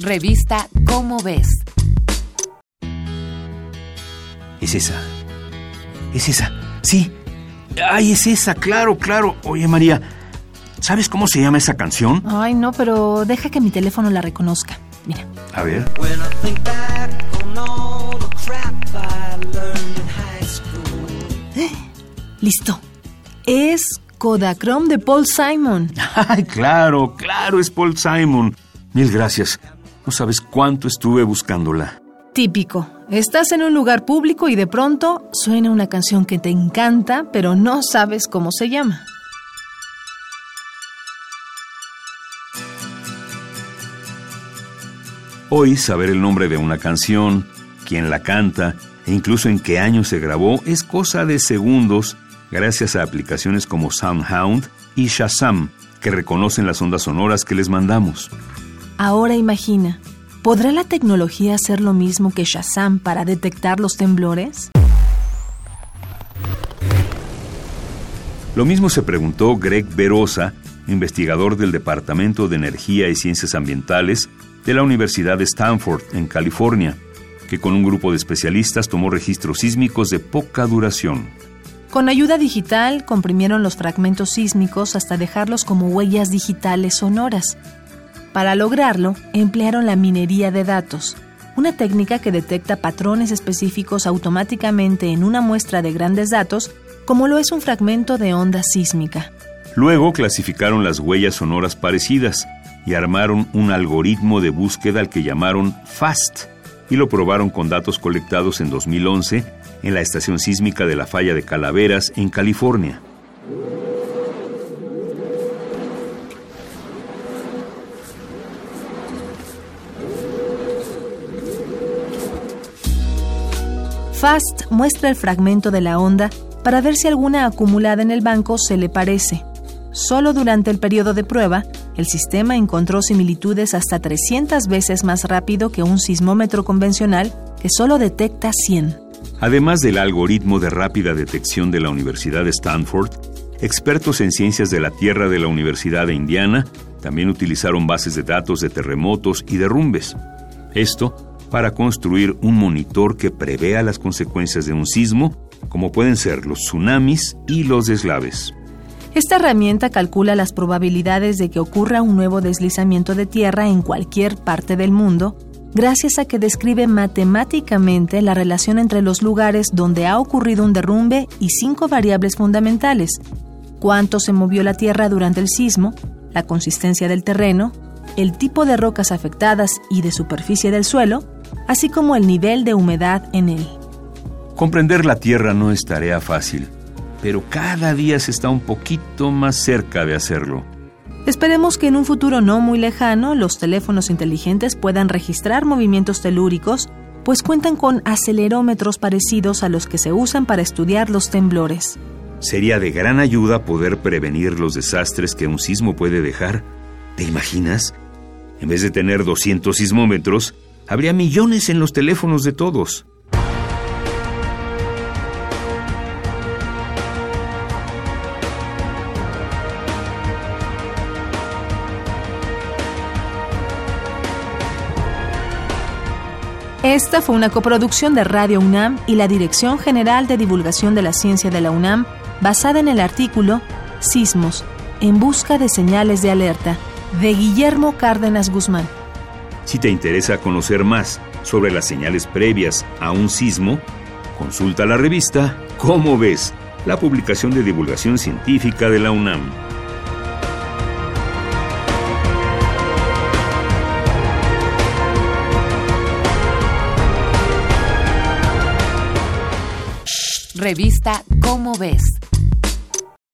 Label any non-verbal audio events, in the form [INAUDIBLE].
Revista Cómo ves. Es esa. Es esa. Sí. Ay, es esa, claro, claro. Oye, María, ¿sabes cómo se llama esa canción? Ay, no, pero deja que mi teléfono la reconozca. Mira. A ver. [GASPS] Listo. Es Kodachrome de Paul Simon. [LAUGHS] Ay, claro, claro, es Paul Simon. Mil gracias. No sabes cuánto estuve buscándola. Típico. Estás en un lugar público y de pronto suena una canción que te encanta, pero no sabes cómo se llama. Hoy saber el nombre de una canción, quién la canta e incluso en qué año se grabó es cosa de segundos gracias a aplicaciones como SoundHound y Shazam, que reconocen las ondas sonoras que les mandamos. Ahora imagina, ¿podrá la tecnología hacer lo mismo que Shazam para detectar los temblores? Lo mismo se preguntó Greg Verosa, investigador del Departamento de Energía y Ciencias Ambientales de la Universidad de Stanford, en California, que con un grupo de especialistas tomó registros sísmicos de poca duración. Con ayuda digital comprimieron los fragmentos sísmicos hasta dejarlos como huellas digitales sonoras. Para lograrlo, emplearon la minería de datos, una técnica que detecta patrones específicos automáticamente en una muestra de grandes datos, como lo es un fragmento de onda sísmica. Luego clasificaron las huellas sonoras parecidas y armaron un algoritmo de búsqueda al que llamaron FAST y lo probaron con datos colectados en 2011 en la estación sísmica de la falla de Calaveras en California. FAST muestra el fragmento de la onda para ver si alguna acumulada en el banco se le parece. Solo durante el periodo de prueba, el sistema encontró similitudes hasta 300 veces más rápido que un sismómetro convencional que solo detecta 100. Además del algoritmo de rápida detección de la Universidad de Stanford, expertos en ciencias de la Tierra de la Universidad de Indiana también utilizaron bases de datos de terremotos y derrumbes. Esto para construir un monitor que prevea las consecuencias de un sismo, como pueden ser los tsunamis y los deslaves. Esta herramienta calcula las probabilidades de que ocurra un nuevo deslizamiento de tierra en cualquier parte del mundo, gracias a que describe matemáticamente la relación entre los lugares donde ha ocurrido un derrumbe y cinco variables fundamentales. Cuánto se movió la tierra durante el sismo, la consistencia del terreno, el tipo de rocas afectadas y de superficie del suelo, así como el nivel de humedad en él. Comprender la Tierra no es tarea fácil pero cada día se está un poquito más cerca de hacerlo. Esperemos que en un futuro no muy lejano los teléfonos inteligentes puedan registrar movimientos telúricos, pues cuentan con acelerómetros parecidos a los que se usan para estudiar los temblores. Sería de gran ayuda poder prevenir los desastres que un sismo puede dejar. ¿Te imaginas? En vez de tener 200 sismómetros, habría millones en los teléfonos de todos. Esta fue una coproducción de Radio UNAM y la Dirección General de Divulgación de la Ciencia de la UNAM, basada en el artículo Sismos, en busca de señales de alerta, de Guillermo Cárdenas Guzmán. Si te interesa conocer más sobre las señales previas a un sismo, consulta la revista Cómo ves, la publicación de divulgación científica de la UNAM. Revista Cómo ves.